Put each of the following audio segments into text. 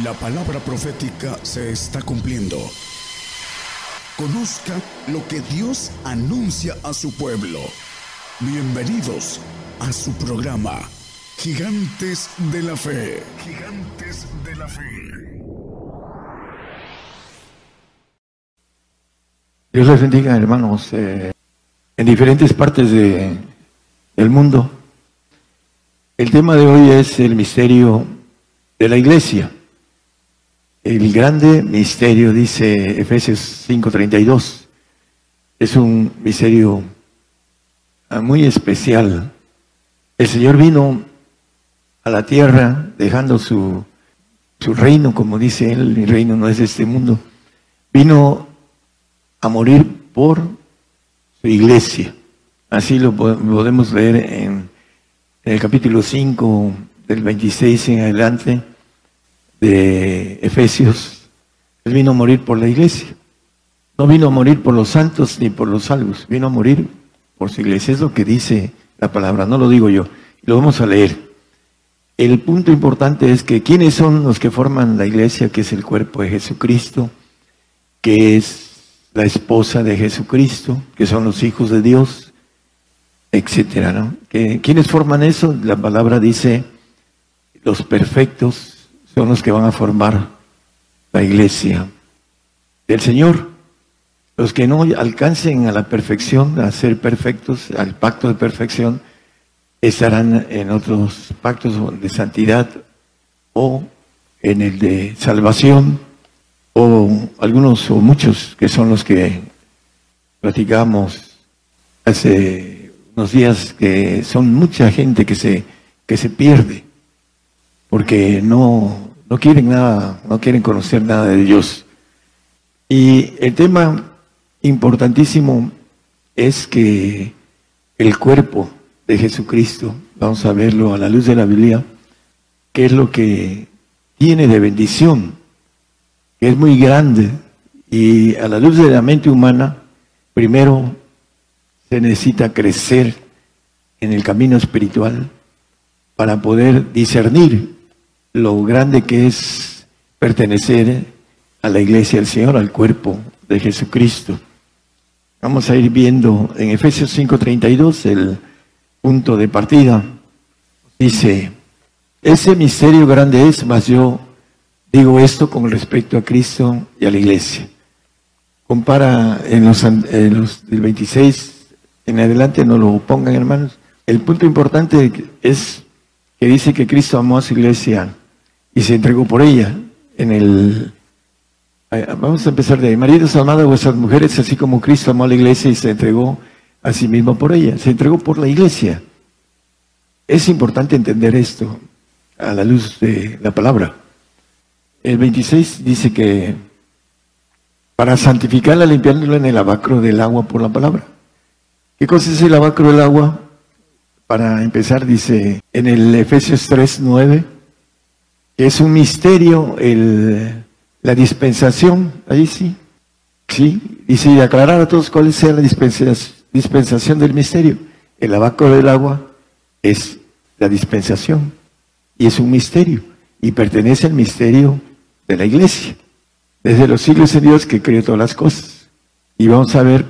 La palabra profética se está cumpliendo. Conozca lo que Dios anuncia a su pueblo. Bienvenidos a su programa, Gigantes de la Fe. Gigantes de la Fe. Dios les bendiga, hermanos, eh, en diferentes partes de, del mundo. El tema de hoy es el misterio de la iglesia. El grande misterio, dice Efesios 5:32, es un misterio ah, muy especial. El Señor vino a la tierra dejando su, su reino, como dice él, mi reino no es de este mundo. Vino a morir por su iglesia. Así lo podemos leer en, en el capítulo 5 del 26 en adelante de Efesios, Él vino a morir por la iglesia. No vino a morir por los santos ni por los salvos, vino a morir por su iglesia. Es lo que dice la palabra, no lo digo yo. Lo vamos a leer. El punto importante es que quiénes son los que forman la iglesia, que es el cuerpo de Jesucristo, que es la esposa de Jesucristo, que son los hijos de Dios, etcétera, ¿no? ¿Quiénes forman eso? La palabra dice los perfectos son los que van a formar la iglesia del Señor. Los que no alcancen a la perfección, a ser perfectos, al pacto de perfección, estarán en otros pactos de santidad o en el de salvación o algunos o muchos que son los que platicamos hace unos días que son mucha gente que se que se pierde porque no, no quieren nada, no quieren conocer nada de Dios. Y el tema importantísimo es que el cuerpo de Jesucristo, vamos a verlo a la luz de la Biblia, que es lo que tiene de bendición, que es muy grande, y a la luz de la mente humana, primero se necesita crecer en el camino espiritual para poder discernir lo grande que es pertenecer a la iglesia del Señor, al cuerpo de Jesucristo. Vamos a ir viendo en Efesios 5:32 el punto de partida. Dice, ese misterio grande es, mas yo digo esto con respecto a Cristo y a la iglesia. Compara en los, en los del 26 en adelante, no lo pongan hermanos. El punto importante es que dice que Cristo amó a su iglesia y se entregó por ella. En el vamos a empezar de ahí. Maridos amados a vuestras mujeres, así como Cristo amó a la iglesia y se entregó a sí mismo por ella. Se entregó por la iglesia. Es importante entender esto a la luz de la palabra. El 26 dice que para santificarla, limpiándola en el lavacro del agua por la palabra. ¿Qué cosa es el lavacro del agua? Para empezar, dice en el Efesios 3, 9, es un misterio el, la dispensación, ahí sí, sí, y aclarar a todos cuál es la dispensación, del misterio. El abaco del agua es la dispensación y es un misterio y pertenece al misterio de la iglesia. Desde los siglos de Dios que creó todas las cosas. Y vamos a ver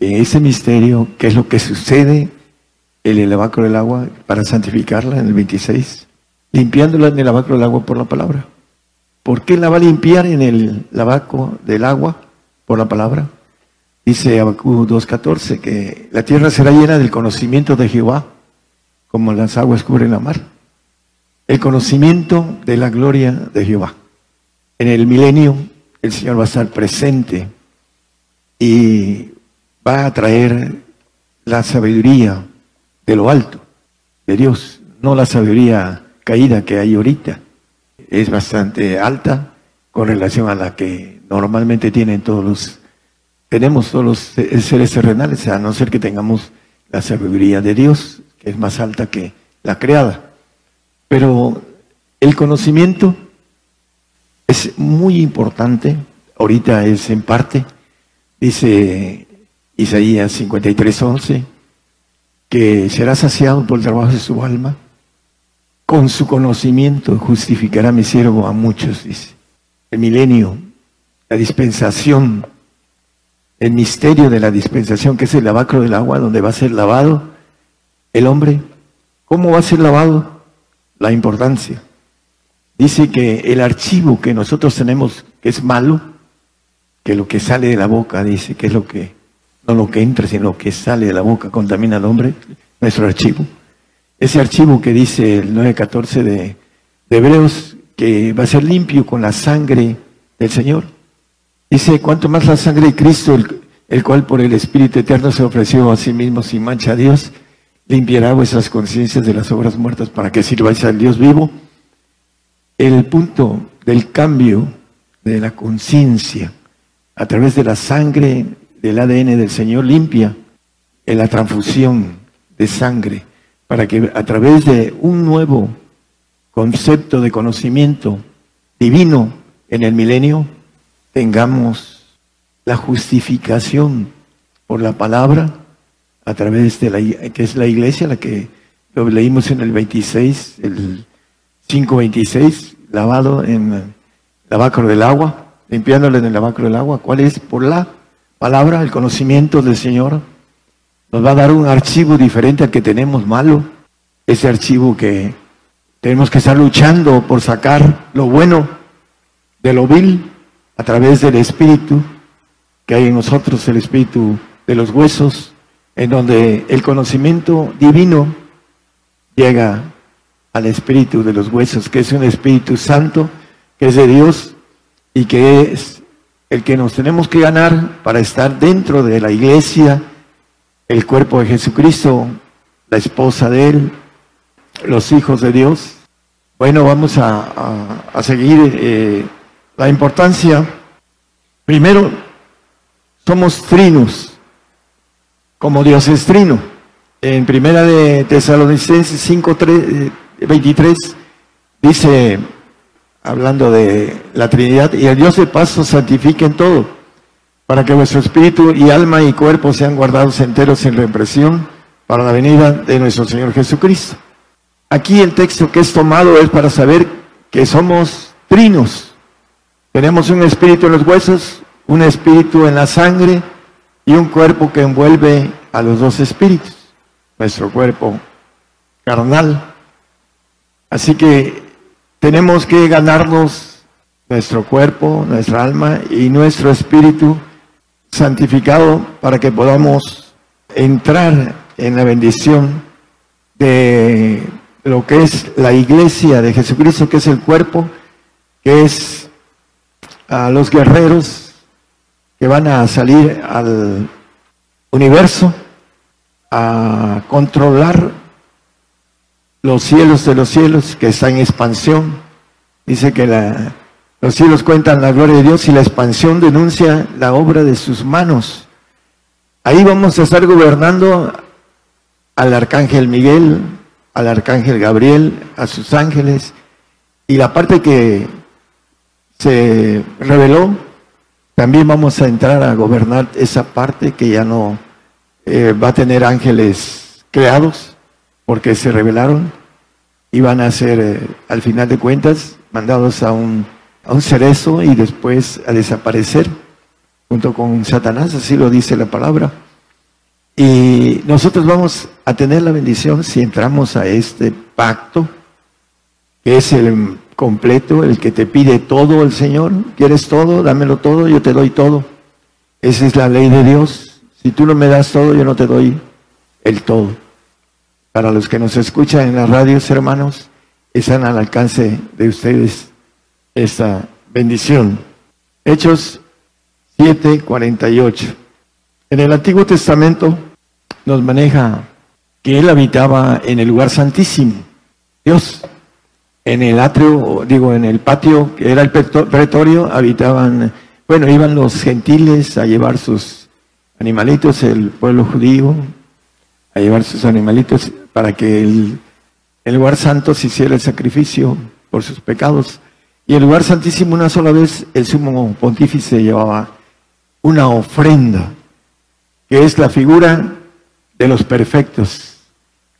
en ese misterio qué es lo que sucede en el lavacro del agua para santificarla en el 26 limpiándola en el lavacro del agua por la palabra. ¿Por qué la va a limpiar en el lavacro del agua por la palabra? Dice Abacú 2.14 que la tierra será llena del conocimiento de Jehová, como las aguas cubren la mar. El conocimiento de la gloria de Jehová. En el milenio el Señor va a estar presente y va a traer la sabiduría de lo alto, de Dios, no la sabiduría caída que hay ahorita es bastante alta con relación a la que normalmente tienen todos los, tenemos todos los seres terrenales, a no ser que tengamos la sabiduría de Dios, que es más alta que la creada. Pero el conocimiento es muy importante, ahorita es en parte, dice Isaías 53, 11, que será saciado por el trabajo de su alma con su conocimiento justificará mi siervo a muchos, dice. El milenio, la dispensación, el misterio de la dispensación, que es el lavacro del agua, donde va a ser lavado el hombre. ¿Cómo va a ser lavado? La importancia. Dice que el archivo que nosotros tenemos, que es malo, que lo que sale de la boca, dice, que es lo que, no lo que entra, sino lo que sale de la boca contamina al hombre, nuestro archivo. Ese archivo que dice el 9.14 de, de Hebreos, que va a ser limpio con la sangre del Señor. Dice, cuanto más la sangre de Cristo, el, cual por el Espíritu Eterno se ofreció a sí mismo sin mancha a Dios, limpiará vuestras conciencias de las obras muertas para que sirváis al Dios vivo. El punto del cambio de la conciencia a través de la sangre del ADN del Señor limpia en la transfusión de sangre para que a través de un nuevo concepto de conocimiento divino en el milenio tengamos la justificación por la palabra a través de la que es la iglesia, la que lo leímos en el 26, el 526, lavado en lavacro del agua, limpiándole en el lavacro del agua. ¿Cuál es? Por la palabra, el conocimiento del Señor. Nos va a dar un archivo diferente al que tenemos malo. Ese archivo que tenemos que estar luchando por sacar lo bueno de lo vil a través del Espíritu que hay en nosotros, el Espíritu de los huesos, en donde el conocimiento divino llega al Espíritu de los huesos, que es un Espíritu Santo, que es de Dios y que es el que nos tenemos que ganar para estar dentro de la iglesia, el cuerpo de Jesucristo, la esposa de Él, los hijos de Dios. Bueno, vamos a, seguir eh, la importancia. Primero, somos trinos como Dios es trino. En primera de Tesalonicenses 5, 23 dice, hablando de la Trinidad, y el Dios de paz os santifique en todo, para que vuestro espíritu y alma y cuerpo sean guardados enteros en represión para la venida de nuestro Señor Jesucristo. Aquí el texto que es tomado es para saber que somos trinos. Tenemos un espíritu en los huesos, un espíritu en la sangre, y un cuerpo que envuelve a los dos espíritus, nuestro cuerpo carnal. Así que tenemos que ganarnos nuestro cuerpo, nuestra alma y nuestro espíritu santificado para que podamos entrar en la bendición de lo que es la iglesia de Jesucristo, que es el cuerpo, que es a los guerreros que van a salir al universo a controlar los cielos de los cielos, que está en expansión. Dice que los cielos cuentan la gloria de Dios y la expansión denuncia la obra de sus manos. Ahí vamos a estar gobernando al arcángel Miguel, al arcángel Gabriel, a sus ángeles. Y la parte que se reveló también vamos a entrar a gobernar esa parte que ya no eh, va a tener ángeles creados porque se rebelaron y van a ser, eh, al final de cuentas, mandados a un, a un cerezo y después a desaparecer junto con Satanás, así lo dice la palabra. Y nosotros vamos a tener la bendición si entramos a este pacto, que es el completo, el que te pide todo el Señor. ¿Quieres todo? Dámelo todo, yo te doy todo. Esa es la ley de Dios. Si tú no me das todo, yo no te doy el todo. Para los que nos escuchan en las radios, hermanos, están al alcance de ustedes esta bendición. Hechos 7:48. En el Antiguo Testamento nos maneja que Él habitaba en el lugar santísimo. Dios en el atrio, digo, en el patio, que era el pretorio, habitaban, bueno, iban los gentiles a llevar sus animalitos, el pueblo judío, a llevar sus animalitos para que el, el lugar santo se hiciera el sacrificio por sus pecados. Y el lugar santísimo una sola vez el sumo pontífice llevaba una ofrenda, que es la figura de los perfectos,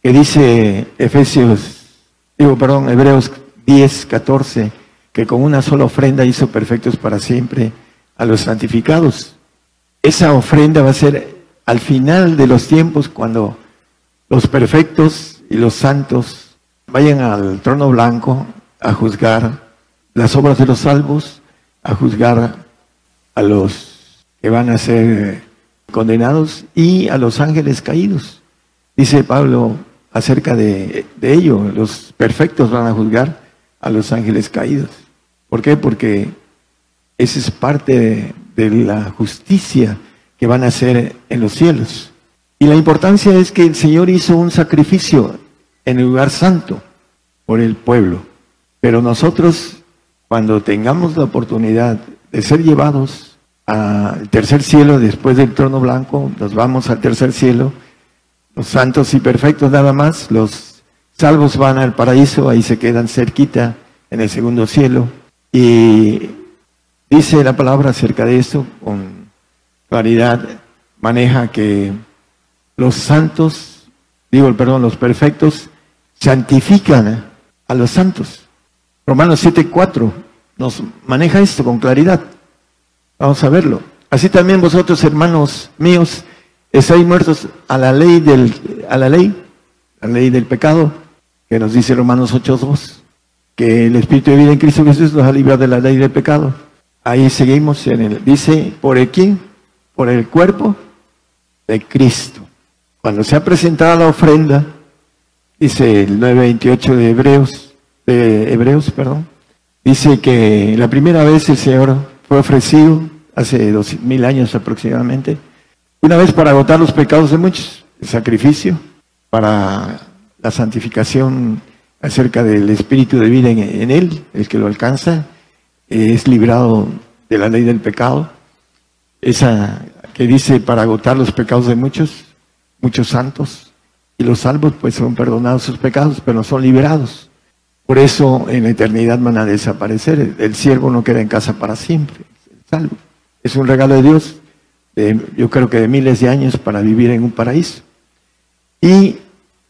que dice Efesios digo, perdón, Hebreos 10, 14, que con una sola ofrenda hizo perfectos para siempre a los santificados. Esa ofrenda va a ser al final de los tiempos cuando los perfectos y los santos vayan al trono blanco a juzgar las obras de los salvos, a juzgar a los que van a ser condenados y a los ángeles caídos. Dice Pablo acerca de, ello, los perfectos van a juzgar a los ángeles caídos. ¿Por qué? Porque esa es parte de, de la justicia que van a hacer en los cielos. Y la importancia es que el Señor hizo un sacrificio en el lugar santo por el pueblo. Pero nosotros, cuando tengamos la oportunidad de ser llevados al tercer cielo después del trono blanco, nos vamos al tercer cielo, los santos y perfectos nada más, los salvos van al paraíso, ahí se quedan cerquita en el segundo cielo. Y dice la palabra acerca de esto con claridad, maneja que los santos, digo, perdón, los perfectos santifican a los santos. Romanos 7:4 nos maneja esto con claridad. Vamos a verlo. Así también vosotros, hermanos míos, estáis muertos a la ley del a la ley, la ley del pecado, que nos dice Romanos 8:2, que el espíritu de vida en Cristo Jesús nos ha librado de la ley del pecado. Ahí seguimos en el dice, ¿por el quién? Por el cuerpo de Cristo. Cuando se ha presentado la ofrenda, dice el 9.28 de Hebreos, de Hebreos, perdón, dice que la primera vez el Señor fue ofrecido, hace dos mil años aproximadamente, una vez para agotar los pecados de muchos, el sacrificio, para la santificación acerca del espíritu de vida en, él, el que lo alcanza, es librado de la ley del pecado, esa que dice para agotar los pecados de muchos, muchos santos, y los salvos pues son perdonados sus pecados, pero no son liberados. Por eso en la eternidad van a desaparecer. El siervo no queda en casa para siempre, salvo. Es un regalo de Dios, yo creo que de miles de años para vivir en un paraíso. Y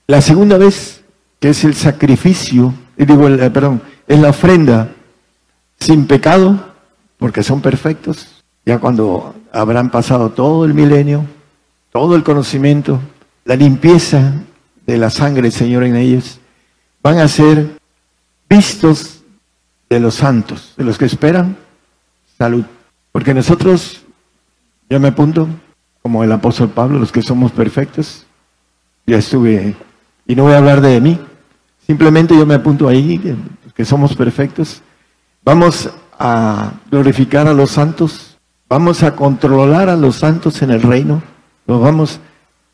la segunda vez, que es el sacrificio, digo, perdón, es la ofrenda sin pecado, porque son perfectos, ya cuando habrán pasado todo el milenio, todo el conocimiento, la limpieza de la sangre, Señor, en ellos, van a ser vistos de los santos, de los que esperan salud. Porque nosotros, yo me apunto, como el apóstol Pablo, los que somos perfectos, ya estuve, y no voy a hablar de mí, simplemente yo me apunto ahí, los que somos perfectos, vamos a glorificar a los santos Vamos a controlar a los santos en el reino. Nos vamos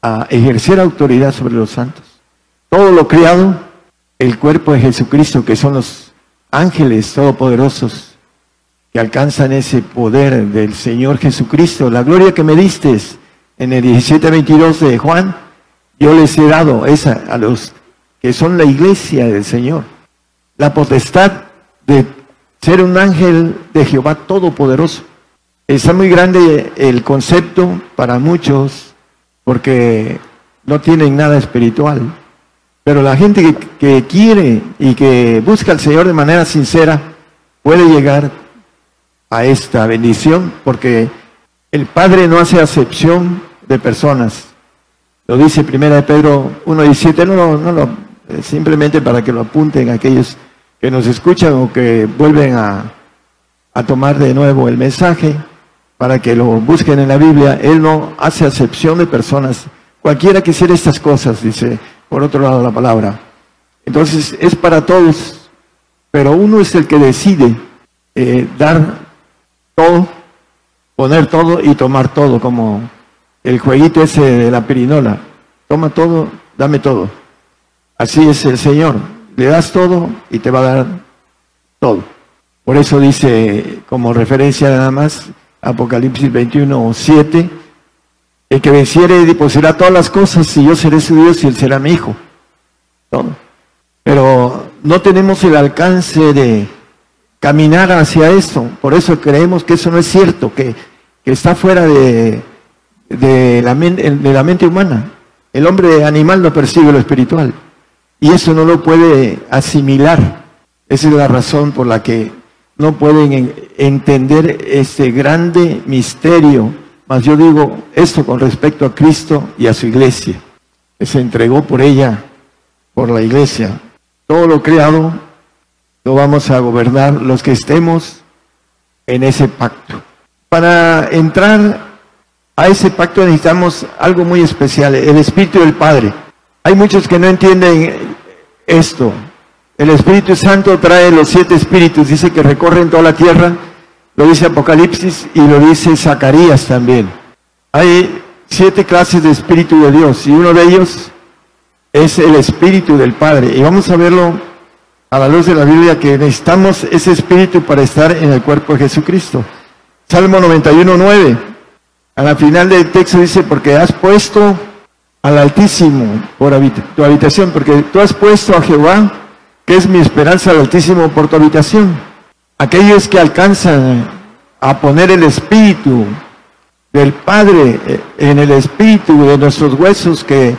a ejercer autoridad sobre los santos. Todo lo creado, el cuerpo de Jesucristo, que son los ángeles todopoderosos que alcanzan ese poder del Señor Jesucristo. La gloria que me diste en el 17-22 de Juan, yo les he dado esa a los que son la iglesia del Señor. La potestad de ser un ángel de Jehová Todopoderoso. Está muy grande el concepto para muchos porque no tienen nada espiritual. Pero la gente que, quiere y que busca al Señor de manera sincera puede llegar a esta bendición porque el Padre no hace acepción de personas. Lo dice Primera de Pedro 1.17, no, no, no, simplemente para que lo apunten aquellos que nos escuchan o que vuelven a, a tomar de nuevo el mensaje para que lo busquen en la Biblia, Él no hace acepción de personas. Cualquiera que hiciera estas cosas, dice por otro lado la palabra. Entonces es para todos, pero uno es el que decide eh, dar todo, poner todo y tomar todo, como el jueguito ese de la pirinola. Toma todo, dame todo. Así es el Señor. Le das todo y te va a dar todo. Por eso dice, como referencia nada más, Apocalipsis 21, 7, el que venciere poseerá todas las cosas y yo seré su Dios y él será mi hijo. Pero no tenemos el alcance de caminar hacia eso. Por eso creemos que eso no es cierto, que, está fuera de, de, la, de la mente humana. El hombre animal no percibe lo espiritual. y eso no lo puede asimilar. Esa es la razón por la que no pueden entender ese grande misterio. Mas yo digo esto con respecto a Cristo y a su iglesia, que se entregó por ella, por la iglesia. Todo lo creado lo vamos a gobernar los que estemos en ese pacto. Para entrar a ese pacto necesitamos algo muy especial, el Espíritu del Padre. Hay muchos que no entienden esto. El Espíritu Santo trae los siete espíritus, dice que recorren toda la tierra, lo dice Apocalipsis y lo dice Zacarías también. Hay siete clases de Espíritu de Dios y uno de ellos es el Espíritu del Padre. Y vamos a verlo a la luz de la Biblia que necesitamos ese Espíritu para estar en el cuerpo de Jesucristo. Salmo 91, 9. A la final del texto dice, porque has puesto al Altísimo por tu habitación, porque tú has puesto a Jehová, que es mi esperanza al Altísimo, por tu habitación. Aquellos que alcanzan a poner el Espíritu del Padre eh, en el Espíritu de nuestros huesos, que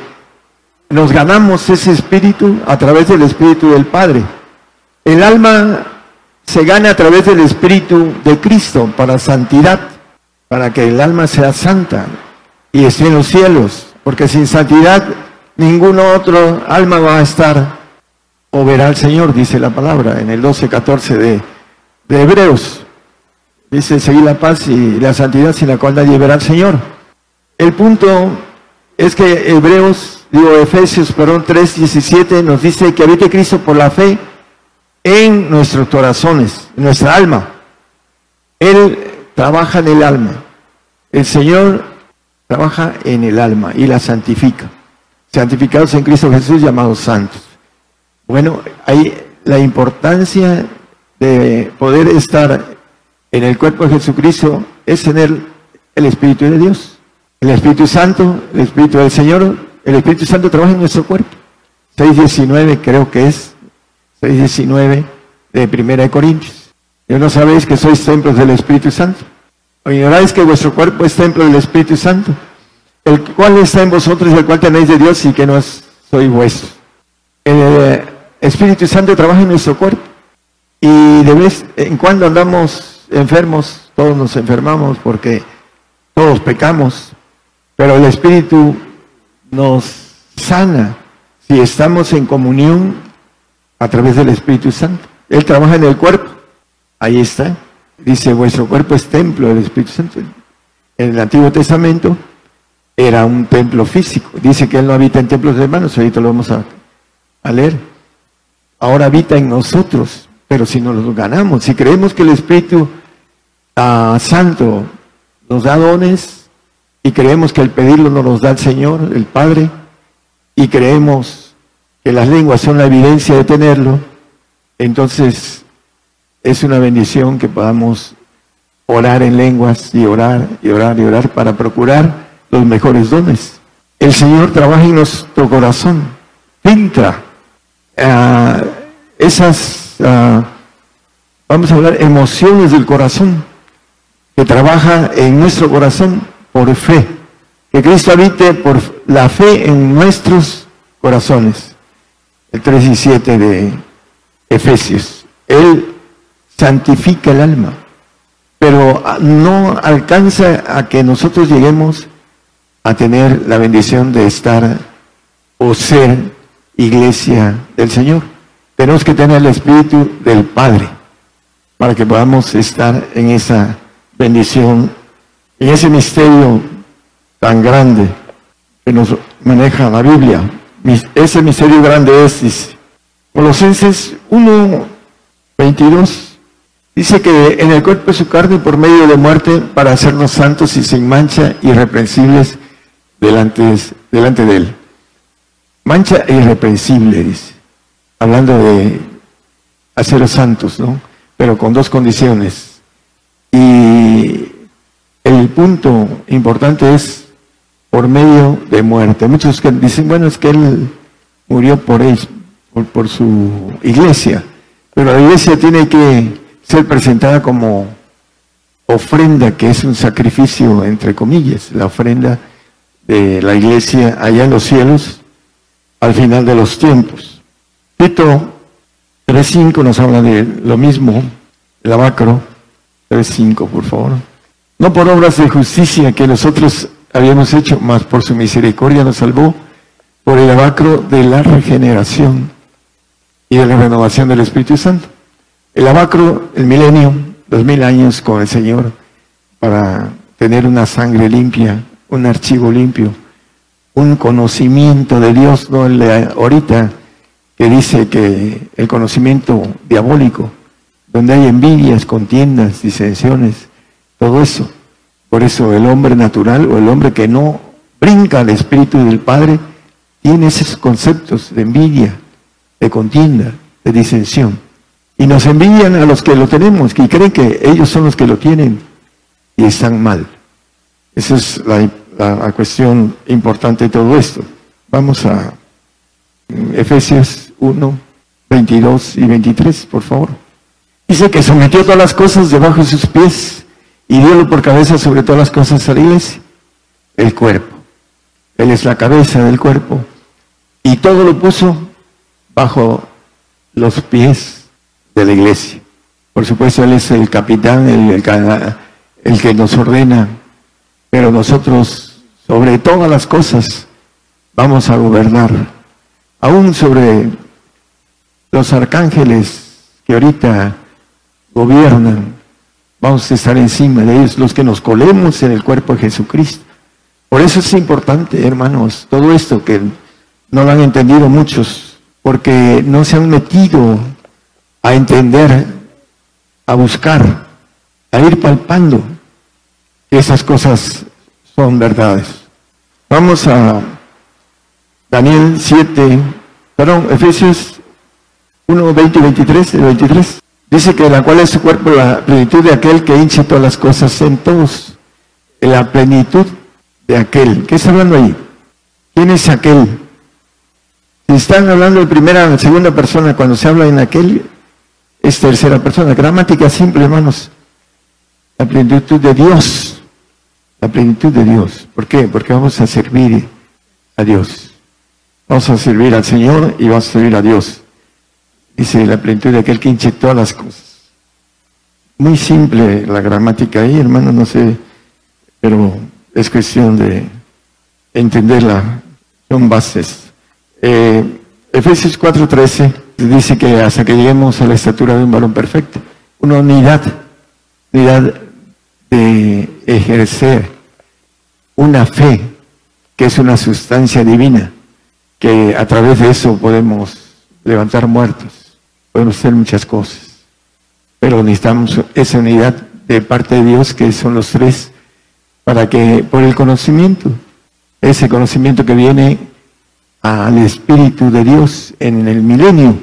nos ganamos ese Espíritu a través del Espíritu del Padre. El alma se gana a través del Espíritu de Cristo para santidad, para que el alma sea santa y esté en los cielos porque sin santidad ningún otro alma va a estar o verá al Señor, dice la palabra en el 12-14 de, de Hebreos. Dice, seguir la paz y la santidad sin la cual nadie verá al Señor. El punto es que Hebreos, digo Efesios, perdón, 3.17 nos dice que habite Cristo por la fe en nuestros corazones, en nuestra alma. Él trabaja en el alma. El Señor trabaja en el alma y la santifica. Santificados en Cristo Jesús, llamados santos. Bueno, hay la importancia de poder estar en el cuerpo de Jesucristo es tener el Espíritu de Dios. El Espíritu Santo, el Espíritu del Señor, el Espíritu Santo trabaja en nuestro cuerpo. 6.19 creo que es, 6.19 de Primera de Corintios. ¿Yo no sabéis que sois templos del Espíritu Santo? ¿O ignoráis que vuestro cuerpo es templo del Espíritu Santo? El cual está en vosotros y el cual tenéis de Dios y que no soy vuestro. El eh, Espíritu Santo trabaja en nuestro cuerpo. Y de vez en cuando andamos enfermos, todos nos enfermamos porque todos pecamos. Pero el Espíritu nos sana si estamos en comunión a través del Espíritu Santo. Él trabaja en el cuerpo. Ahí está. Dice, vuestro cuerpo es templo del Espíritu Santo. En el Antiguo Testamento era un templo físico. Dice que Él no habita en templos de hermanos, ahorita lo vamos a, leer. Ahora habita en nosotros, pero si nos lo ganamos, si creemos que el Espíritu ah, Santo nos da dones y creemos que el pedirlo nos los da el Señor, el Padre, y creemos que las lenguas son la evidencia de tenerlo, entonces es una bendición que podamos orar en lenguas y orar y orar y orar para procurar los mejores dones. El Señor trabaja en nuestro corazón, filtra ah, esas, ah, vamos a hablar, emociones del corazón, que trabaja en nuestro corazón por fe. Que Cristo habite por la fe en nuestros corazones. El 3 y 7 de Efesios. Él santifica el alma, pero no alcanza a que nosotros lleguemos a tener la bendición de estar o ser iglesia del Señor. Tenemos que tener el Espíritu del Padre para que podamos estar en esa bendición, en ese misterio tan grande que nos maneja la Biblia. Ese misterio grande es, dice, Colosenses 1, 22. Dice que en el cuerpo de su carne por medio de muerte para hacernos santos y sin mancha, irreprensibles delante, delante de Él. Mancha e irreprensible, dice. Hablando de haceros santos, ¿no? Pero con dos condiciones. Y el punto importante es por medio de muerte. Muchos que dicen, bueno, es que Él murió por él, por su iglesia. Pero la iglesia tiene que ser presentada como ofrenda, que es un sacrificio, entre comillas, la ofrenda de la iglesia allá en los cielos al final de los tiempos. Tito 3.5 nos habla de lo mismo, el abacro 3.5, por favor. No por obras de justicia que nosotros habíamos hecho, mas por su misericordia nos salvó por el abacro de la regeneración y de la renovación del Espíritu Santo. El abacro, el milenio, dos mil años con el Señor para tener una sangre limpia, un archivo limpio, un conocimiento de Dios, no el de ahorita que dice que el conocimiento diabólico, donde hay envidias, contiendas, disensiones, todo eso. Por eso el hombre natural o el hombre que no brinca al Espíritu del Padre tiene esos conceptos de envidia, de contienda, de disensión. Y nos envidian a los que lo tenemos, que creen que ellos son los que lo tienen y están mal. Esa es la, cuestión importante de todo esto. Vamos a Efesios 1, 22 y 23, por favor. Dice que sometió todas las cosas debajo de sus pies y diólo por cabeza sobre todas las cosas a la iglesia, el cuerpo. Él es la cabeza del cuerpo y todo lo puso bajo los pies de la iglesia. Por supuesto, Él es el capitán, el, el, que nos ordena, pero nosotros sobre todas las cosas vamos a gobernar, aún sobre los arcángeles que ahorita gobiernan, vamos a estar encima de ellos, los que nos colemos en el cuerpo de Jesucristo. Por eso es importante, hermanos, todo esto que no lo han entendido muchos, porque no se han metido a entender, a buscar, a ir palpando que esas cosas son verdades. Vamos a Daniel 7, perdón, Efesios 1, 20 y 23, 23. Dice que la cual es su cuerpo la plenitud de aquel que hincha todas las cosas en todos. La plenitud de aquel. ¿Qué está hablando ahí? ¿Quién es aquel? Si están hablando de primera segunda persona, cuando se habla en aquel, es tercera persona. Gramática simple, hermanos. La plenitud de Dios. La plenitud de Dios. ¿Por qué? Porque vamos a servir a Dios. Vamos a servir al Señor y vamos a servir a Dios. Dice la plenitud de aquel que todas las cosas. Muy simple la gramática ahí, hermano, no sé, pero es cuestión de entenderla. Son bases. Eh, Efesios 4:13 dice que hasta que lleguemos a la estatura de un varón perfecto, una unidad, unidad de ejercer una fe que es una sustancia divina, que a través de eso podemos levantar muertos, podemos hacer muchas cosas, pero necesitamos esa unidad de parte de Dios, que son los tres, para que por el conocimiento, ese conocimiento que viene al Espíritu de Dios en el milenio,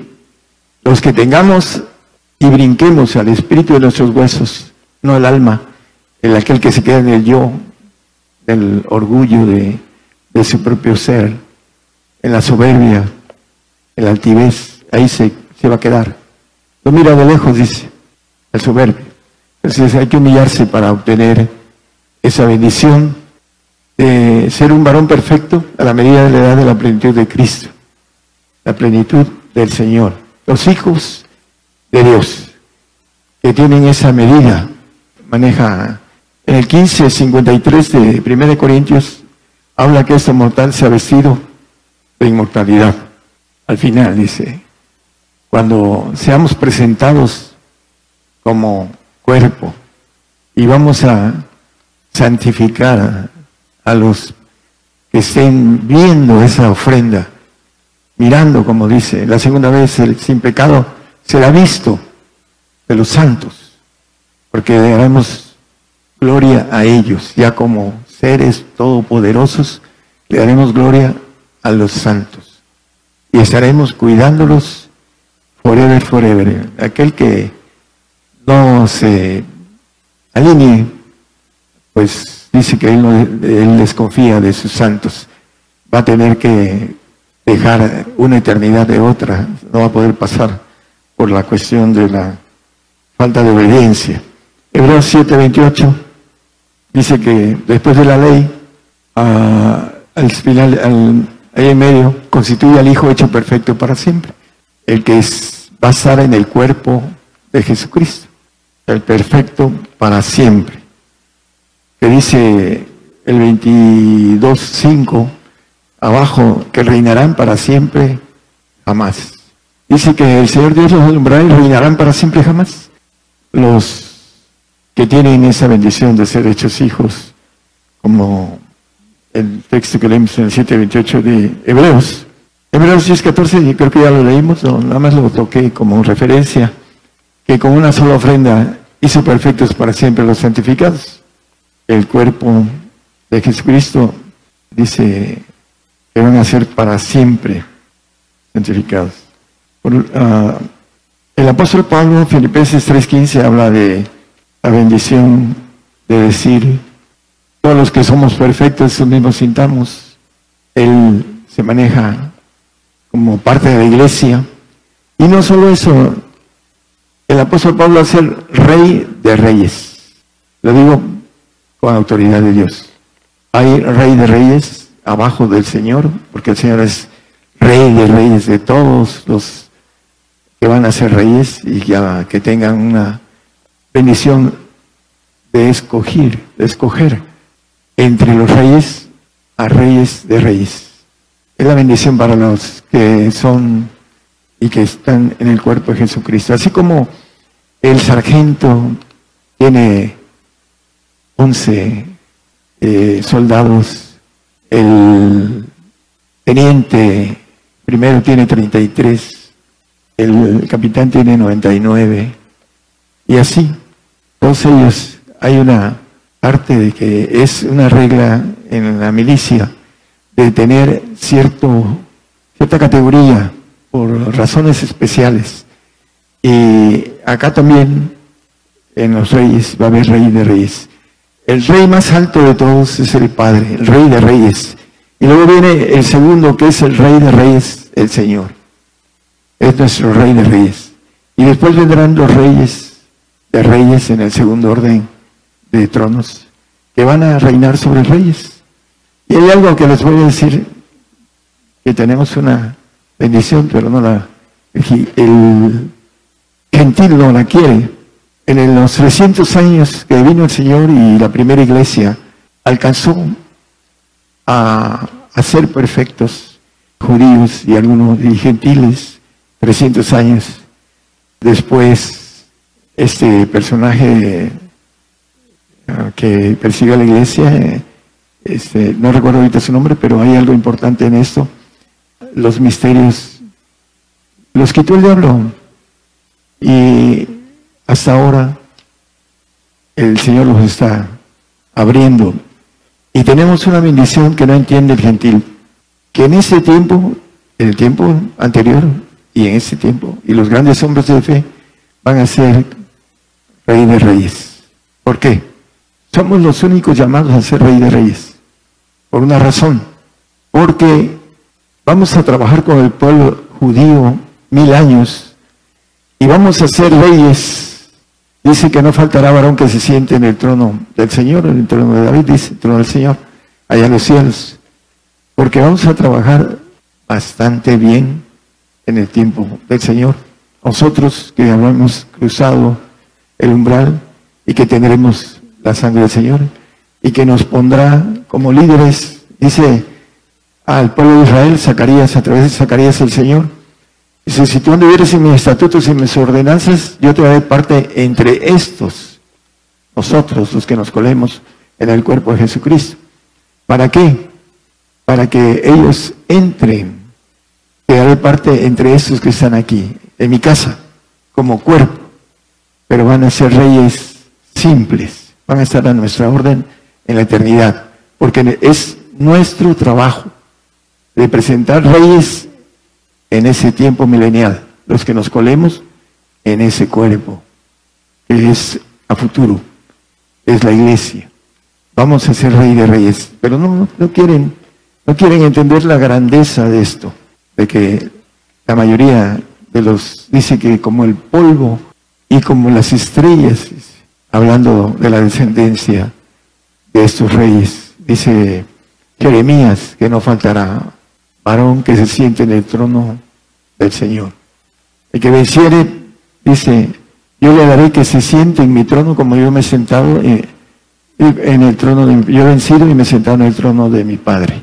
los que tengamos y brinquemos al espíritu de nuestros huesos, no al alma, el aquel que se queda en el yo, del orgullo de, su propio ser, en la soberbia, en la altivez, ahí se, se va a quedar. Lo mira de lejos, dice, el soberbio. Entonces hay que humillarse para obtener esa bendición de ser un varón perfecto a la medida de la edad de la plenitud de Cristo, la plenitud del Señor los hijos de Dios, que tienen esa medida, maneja en el 1553 de 1 Corintios, habla que este mortal se ha vestido de inmortalidad. Al final dice, cuando seamos presentados como cuerpo y vamos a santificar a los que estén viendo esa ofrenda, mirando, como dice, la segunda vez el sin pecado será visto de los santos, porque daremos gloria a ellos, ya como seres todopoderosos, le daremos gloria a los santos y estaremos cuidándolos forever, forever. Aquel que no se alinee, pues dice que él, no, él desconfía de sus santos, va a tener que dejar una eternidad de otra, no va a poder pasar por la cuestión de la falta de obediencia. Hebreos 7:28 dice que después de la ley, al final, ahí en medio, constituye al Hijo hecho perfecto para siempre. el que es, va a estar en el cuerpo de Jesucristo, el perfecto para siempre. Que dice el 22.5 abajo, que reinarán para siempre jamás. Dice que el Señor Dios los alumbrará y reinarán para siempre jamás. Los que tienen esa bendición de ser hechos hijos, como el texto que leímos en el 7.28 de Hebreos. Hebreos 10.14, creo que ya lo leímos, nada más lo toqué como referencia, que con una sola ofrenda hizo perfectos para siempre los santificados. El cuerpo de Jesucristo dice que van a ser para siempre santificados. Ah, el apóstol Pablo, Filipenses 3.15, habla de la bendición de decir, todos los que somos perfectos, eso mismo sintamos. Él se maneja como parte de la iglesia. Y no solo eso, el apóstol Pablo es el rey de reyes. Lo digo con autoridad de Dios. Hay rey de reyes abajo del Señor, porque el Señor es rey de reyes de todos los que van a ser reyes y que tengan una bendición de escoger, de escoger entre los reyes a reyes de reyes. Es la bendición para los que son y que están en el cuerpo de Jesucristo. Así como el sargento tiene 11 eh, soldados, el teniente primero tiene 33, el capitán tiene 99, y así, todos ellos hay una parte de que es una regla en la milicia de tener cierto, cierta categoría por razones especiales. Y acá también en los reyes va a haber rey de reyes. El rey más alto de todos es el Padre, el rey de reyes. Y luego viene el segundo que es el rey de reyes, el Señor. Es nuestro rey de reyes. Y después vendrán los reyes de reyes en el segundo orden de tronos que van a reinar sobre reyes. Y hay algo que les voy a decir, que tenemos una bendición, pero no la, el gentil no la quiere. En los 300 años que vino el Señor y la primera iglesia alcanzó a, a ser perfectos judíos y algunos y gentiles, 300 años. Después, este personaje que persigue a la iglesia, este, no recuerdo ahorita su nombre, pero hay algo importante en esto. Los misterios los quitó el diablo. Y hasta ahora el Señor los está abriendo. Y tenemos una bendición que no entiende el gentil. Que en ese tiempo, en el tiempo anterior y en ese tiempo, y los grandes hombres de fe van a ser rey de reyes. ¿Por qué? Somos los únicos llamados a ser rey de reyes. Por una razón. Porque vamos a trabajar con el pueblo judío mil años y vamos a ser reyes. Dice que no faltará varón que se siente en el trono del Señor, en el trono de David, dice el trono del Señor, allá en los cielos. Porque vamos a trabajar bastante bien en el tiempo del Señor. Nosotros que habremos cruzado el umbral y que tendremos la sangre del Señor y que nos pondrá como líderes, dice al pueblo de Israel, Zacarías, a través de Zacarías el Señor. Dice, si tú anduvieras en mis estatutos y mis ordenanzas, yo te daré parte entre estos, nosotros, los que nos colemos en el cuerpo de Jesucristo. ¿Para qué? Para que ellos entren. Te daré parte entre estos que están aquí, en mi casa, como cuerpo. Pero van a ser reyes simples van a estar a nuestra orden en la eternidad, porque es nuestro trabajo de presentar reyes en ese tiempo milenial, los que nos colemos en ese cuerpo, que es a futuro, es la iglesia. Vamos a ser rey de reyes, pero no, no quieren, no quieren entender la grandeza de esto, de que la mayoría de los dice que como el polvo y como las estrellas hablando de la descendencia de estos reyes. Dice Jeremías que no faltará que se siente en el trono del Señor. El que venciere, dice, yo le daré que se siente en mi trono como yo me he sentado en el trono de yo he vencido y me he sentado en el trono de mi Padre.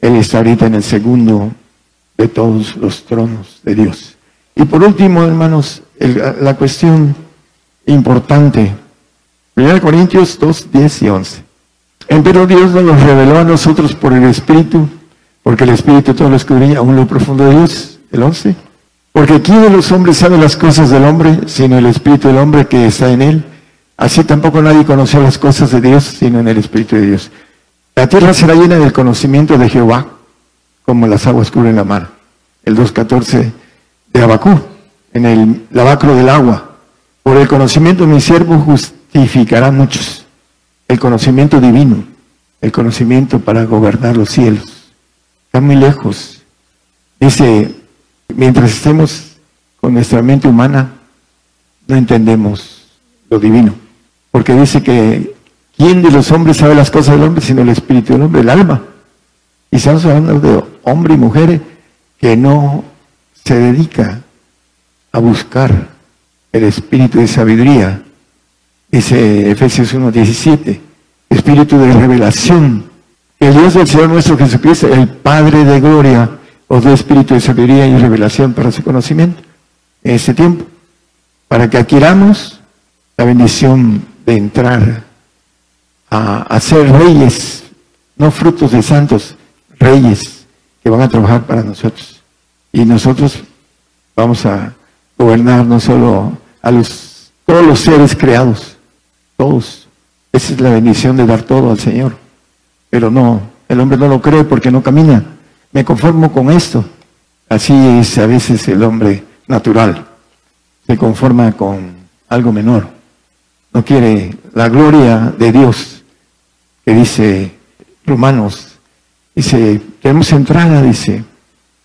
Él está ahorita en el segundo de todos los tronos de Dios. Y por último, hermanos, la cuestión importante. 1 Corintios 2, 10 y 11. Pero Dios nos reveló a nosotros por el Espíritu, porque el Espíritu todo lo escudriña aún lo profundo de Dios. El 11. Porque ¿quién de los hombres sabe las cosas del hombre, sino el Espíritu del hombre que está en él? Así tampoco nadie conoció las cosas de Dios, sino en el Espíritu de Dios. La tierra será llena del conocimiento de Jehová, como las aguas cubren la mar. El 2.14 de Abacú, en el lavacro del agua. Por el conocimiento mi siervo justificará muchos. El conocimiento divino, el conocimiento para gobernar los cielos. Está muy lejos. Dice, mientras estemos con nuestra mente humana, no entendemos lo divino. Porque dice que ¿quién de los hombres sabe las cosas del hombre sino el espíritu del hombre, el alma? Y estamos hablando de hombre y mujer que no se dedica a buscar el espíritu de sabiduría. Dice Efesios 1.17, espíritu de revelación. El Dios del Señor nuestro Jesucristo, el Padre de gloria, os dé espíritu de sabiduría y revelación para su conocimiento en este tiempo, para que adquiramos la bendición de entrar a, ser reyes, no frutos de santos, reyes que van a trabajar para nosotros. Y nosotros vamos a gobernar no solo a los, todos los seres creados, todos. Esa es la bendición de dar todo al Señor. Pero no, el hombre no lo cree porque no camina. Me conformo con esto. Así es a veces el hombre natural. Se conforma con algo menor no quiere la gloria de Dios, que dice Romanos, dice, tenemos entrada, dice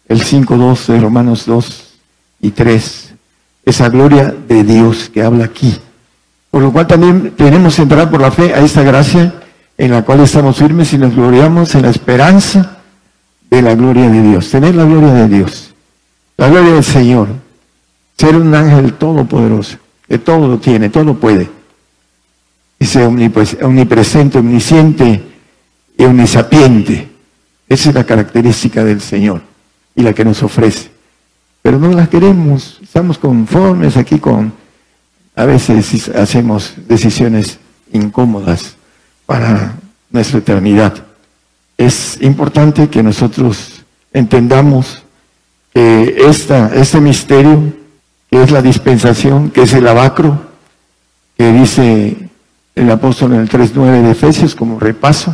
el 5.2 de Romanos 2 y 3, esa gloria de Dios que habla aquí. Por lo cual también tenemos entrar por la fe a esta gracia en la cual estamos firmes y nos gloriamos en la esperanza de la gloria de Dios, tener la gloria de Dios, la gloria del Señor, ser un ángel todopoderoso, que todo lo tiene, todo lo puede Dice omnipresente, omnisciente y omnisapiente. Esa es la característica del Señor y la que nos ofrece. Pero no la queremos, estamos conformes aquí con, a veces hacemos decisiones incómodas para nuestra eternidad. Es importante que nosotros entendamos que esta, este misterio, que es la dispensación, que es el abacro, que dice el apóstol en el 3.9 de Efesios como repaso,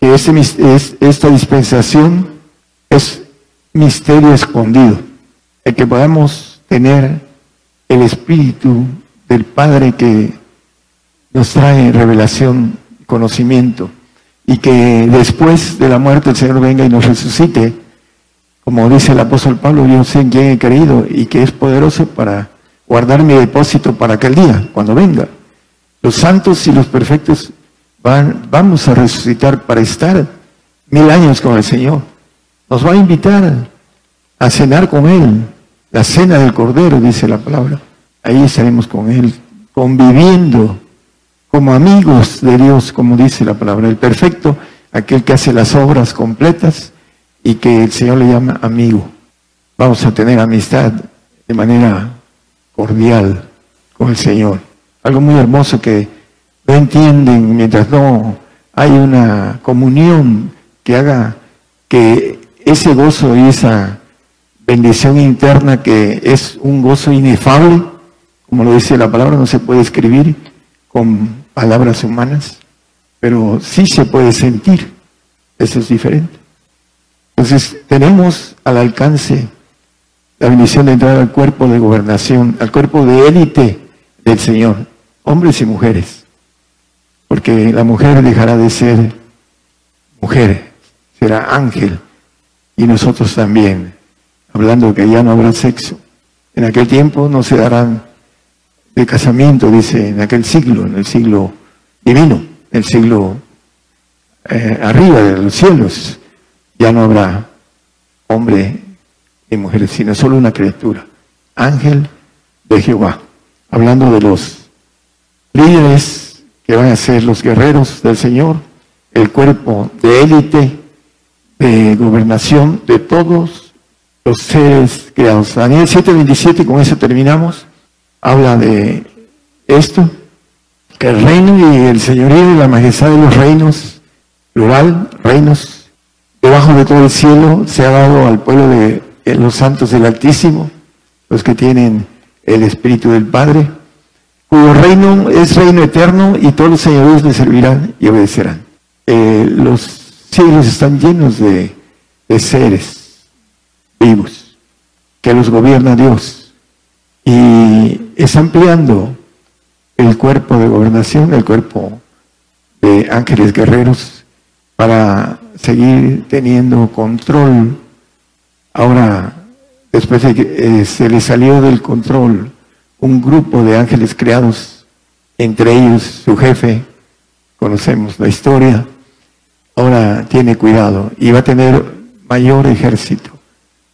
que ese, es, esta dispensación es misterio escondido, el que podamos tener el Espíritu del Padre que nos trae revelación, conocimiento, y que después de la muerte el Señor venga y nos resucite, como dice el apóstol Pablo, yo sé en quién he creído y que es poderoso para guardar mi depósito para aquel día, cuando venga. Los santos y los perfectos van, vamos a resucitar para estar mil años con el Señor. Nos va a invitar a cenar con Él, la cena del Cordero, dice la palabra. Ahí estaremos con Él, conviviendo como amigos de Dios, como dice la palabra. El perfecto, aquel que hace las obras completas y que el Señor le llama amigo. Vamos a tener amistad de manera cordial con el Señor algo muy hermoso que no entienden mientras no hay una comunión que haga que ese gozo y esa bendición interna que es un gozo inefable, como lo dice la palabra, no se puede escribir con palabras humanas, pero sí se puede sentir, eso es diferente. Entonces tenemos al alcance la bendición de entrar al cuerpo de gobernación, al cuerpo de élite del Señor hombres y mujeres, porque la mujer dejará de ser mujer, será ángel, y nosotros también, hablando que ya no habrá sexo. En aquel tiempo no se darán de casamiento, dice, en aquel siglo, en el siglo divino, el siglo eh, arriba de los cielos, ya no habrá hombre y mujer, sino solo una criatura. ángel de Jehová. Hablando de los líderes que van a ser los guerreros del Señor, el cuerpo de élite, de gobernación de todos los seres creados. Daniel 7:27, con eso terminamos, habla de esto, que el reino y el señorío y la majestad de los reinos, plural, reinos, debajo de todo el cielo, se ha dado al pueblo de los santos del Altísimo, los que tienen el Espíritu del Padre, cuyo reino es reino eterno y todos los señoríos le servirán y obedecerán. Eh, los cielos están llenos de, de seres vivos que los gobierna Dios y está ampliando el cuerpo de gobernación, el cuerpo de ángeles guerreros para seguir teniendo control. Ahora, después de que eh, se le salió del control un grupo de ángeles creados, entre ellos su jefe, conocemos la historia, ahora tiene cuidado y va a tener mayor ejército.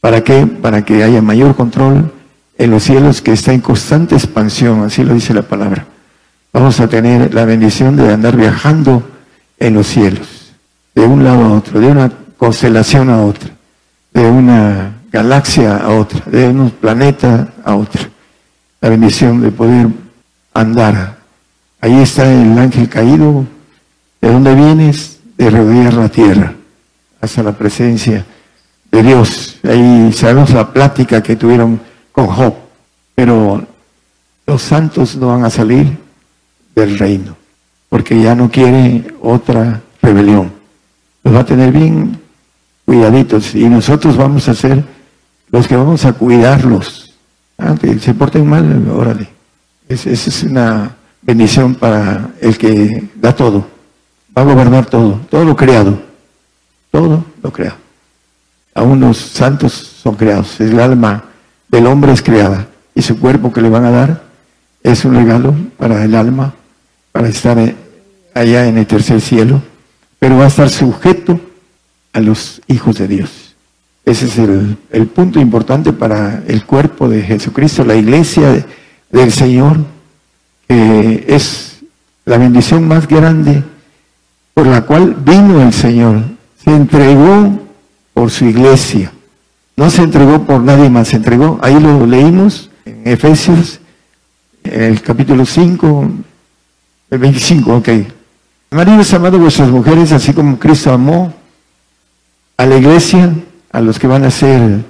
¿Para qué? Para que haya mayor control en los cielos que está en constante expansión, así lo dice la palabra. Vamos a tener la bendición de andar viajando en los cielos, de un lado a otro, de una constelación a otra, de una galaxia a otra, de un planeta a otro. La bendición de poder andar. Ahí está el ángel caído. ¿De dónde vienes? De rodear la tierra, hasta la presencia de Dios. Ahí sabemos la plática que tuvieron con. Pero los santos no van a salir del reino, porque ya no quiere otra rebelión. Los va a tener bien cuidaditos y nosotros vamos a ser los que vamos a cuidarlos. Ah, se porten mal, órale. Esa es una bendición para el que da todo. Va a gobernar todo, todo lo creado. Todo lo creado. Aún los santos son creados. El alma del hombre es creada y su cuerpo que le van a dar es un regalo para el alma, para estar allá en el tercer cielo, pero va a estar sujeto a los hijos de Dios. Ese es el, punto importante para el cuerpo de Jesucristo, la iglesia del Señor, que es la bendición más grande por la cual vino el Señor. Se entregó por su iglesia. No se entregó por nadie más, se entregó, ahí lo leímos en Efesios, en el capítulo 5, el 25, ok. Maridos, amado vuestras mujeres, así como Cristo amó a la iglesia, a los que van a ser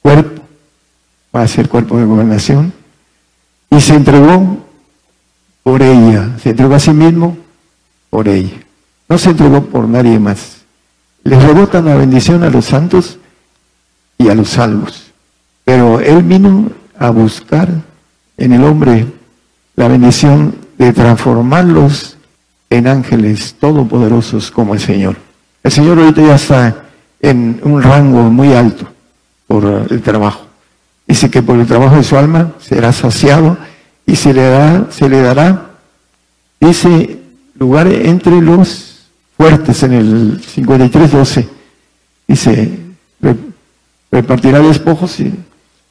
cuerpo, va a ser cuerpo de gobernación, y se entregó por ella, se entregó a sí mismo por ella. No se entregó por nadie más. Les rebotan la bendición a los santos y a los salvos. Pero Él vino a buscar en el hombre la bendición de transformarlos en ángeles todopoderosos como el Señor. El Señor ahorita ya está en un rango muy alto por el trabajo. Dice que por el trabajo de su alma será saciado y se le, se le dará, dice, lugar entre los fuertes en el 53.12. Dice, repartirá despojos. Y,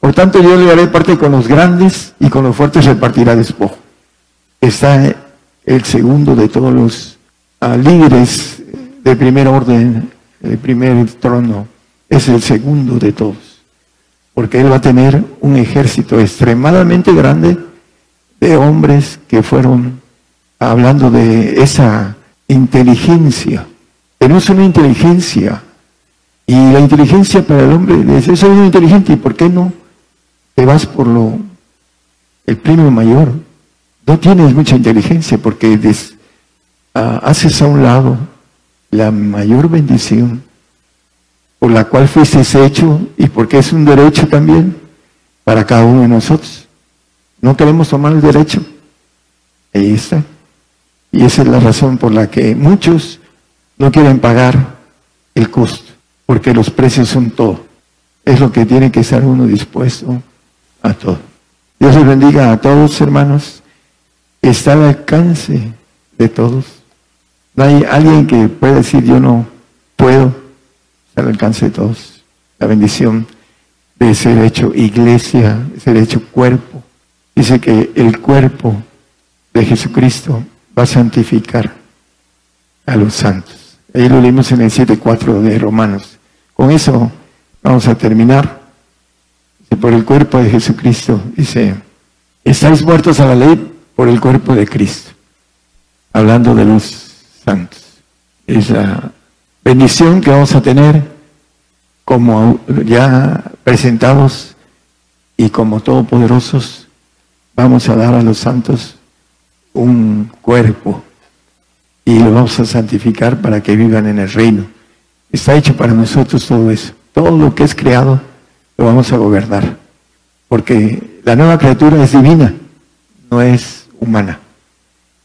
por tanto, yo le daré parte con los grandes y con los fuertes repartirá despojo. Está el segundo de todos los ah, líderes de primer orden, el primer trono, es el segundo de todos. Porque él va a tener un ejército extremadamente grande de hombres que fueron hablando de esa inteligencia. Tenemos una inteligencia y la inteligencia para el hombre, dice, soy muy inteligente, ¿y por qué no te vas por lo, el premio mayor? No tienes mucha inteligencia porque ah, haces a un lado la mayor bendición por la cual fuiste hecho y porque es un derecho también para cada uno de nosotros. No queremos tomar el derecho. Ahí está. Y esa es la razón por la que muchos no quieren pagar el costo porque los precios son todo. Es lo que tiene que estar uno dispuesto a todo. Dios les bendiga a todos, hermanos. Está al alcance de todos. No hay alguien que pueda decir yo no puedo. Está al alcance de todos. La bendición de ser hecho iglesia, de ser hecho cuerpo. Dice que el cuerpo de Jesucristo va a santificar a los santos. Ahí lo leímos en el 7.4 de Romanos. Con eso vamos a terminar. Por el cuerpo de Jesucristo, dice, estáis muertos a la ley por el cuerpo de Cristo. Hablando de los santos. Es bendición que vamos a tener como ya presentados y como todopoderosos, vamos a dar a los santos un cuerpo y lo vamos a santificar para que vivan en el reino. Está hecho para nosotros todo eso. Todo lo que es creado lo vamos a gobernar. Porque la nueva criatura es divina, no es humana.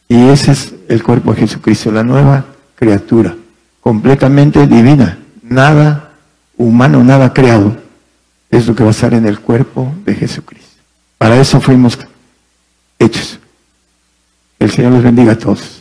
Y ese es el cuerpo de Jesucristo, la nueva criatura, completamente divina. Nada humano, nada creado, es lo que va a estar en el cuerpo de Jesucristo. Para eso fuimos hechos. El Señor los bendiga a todos.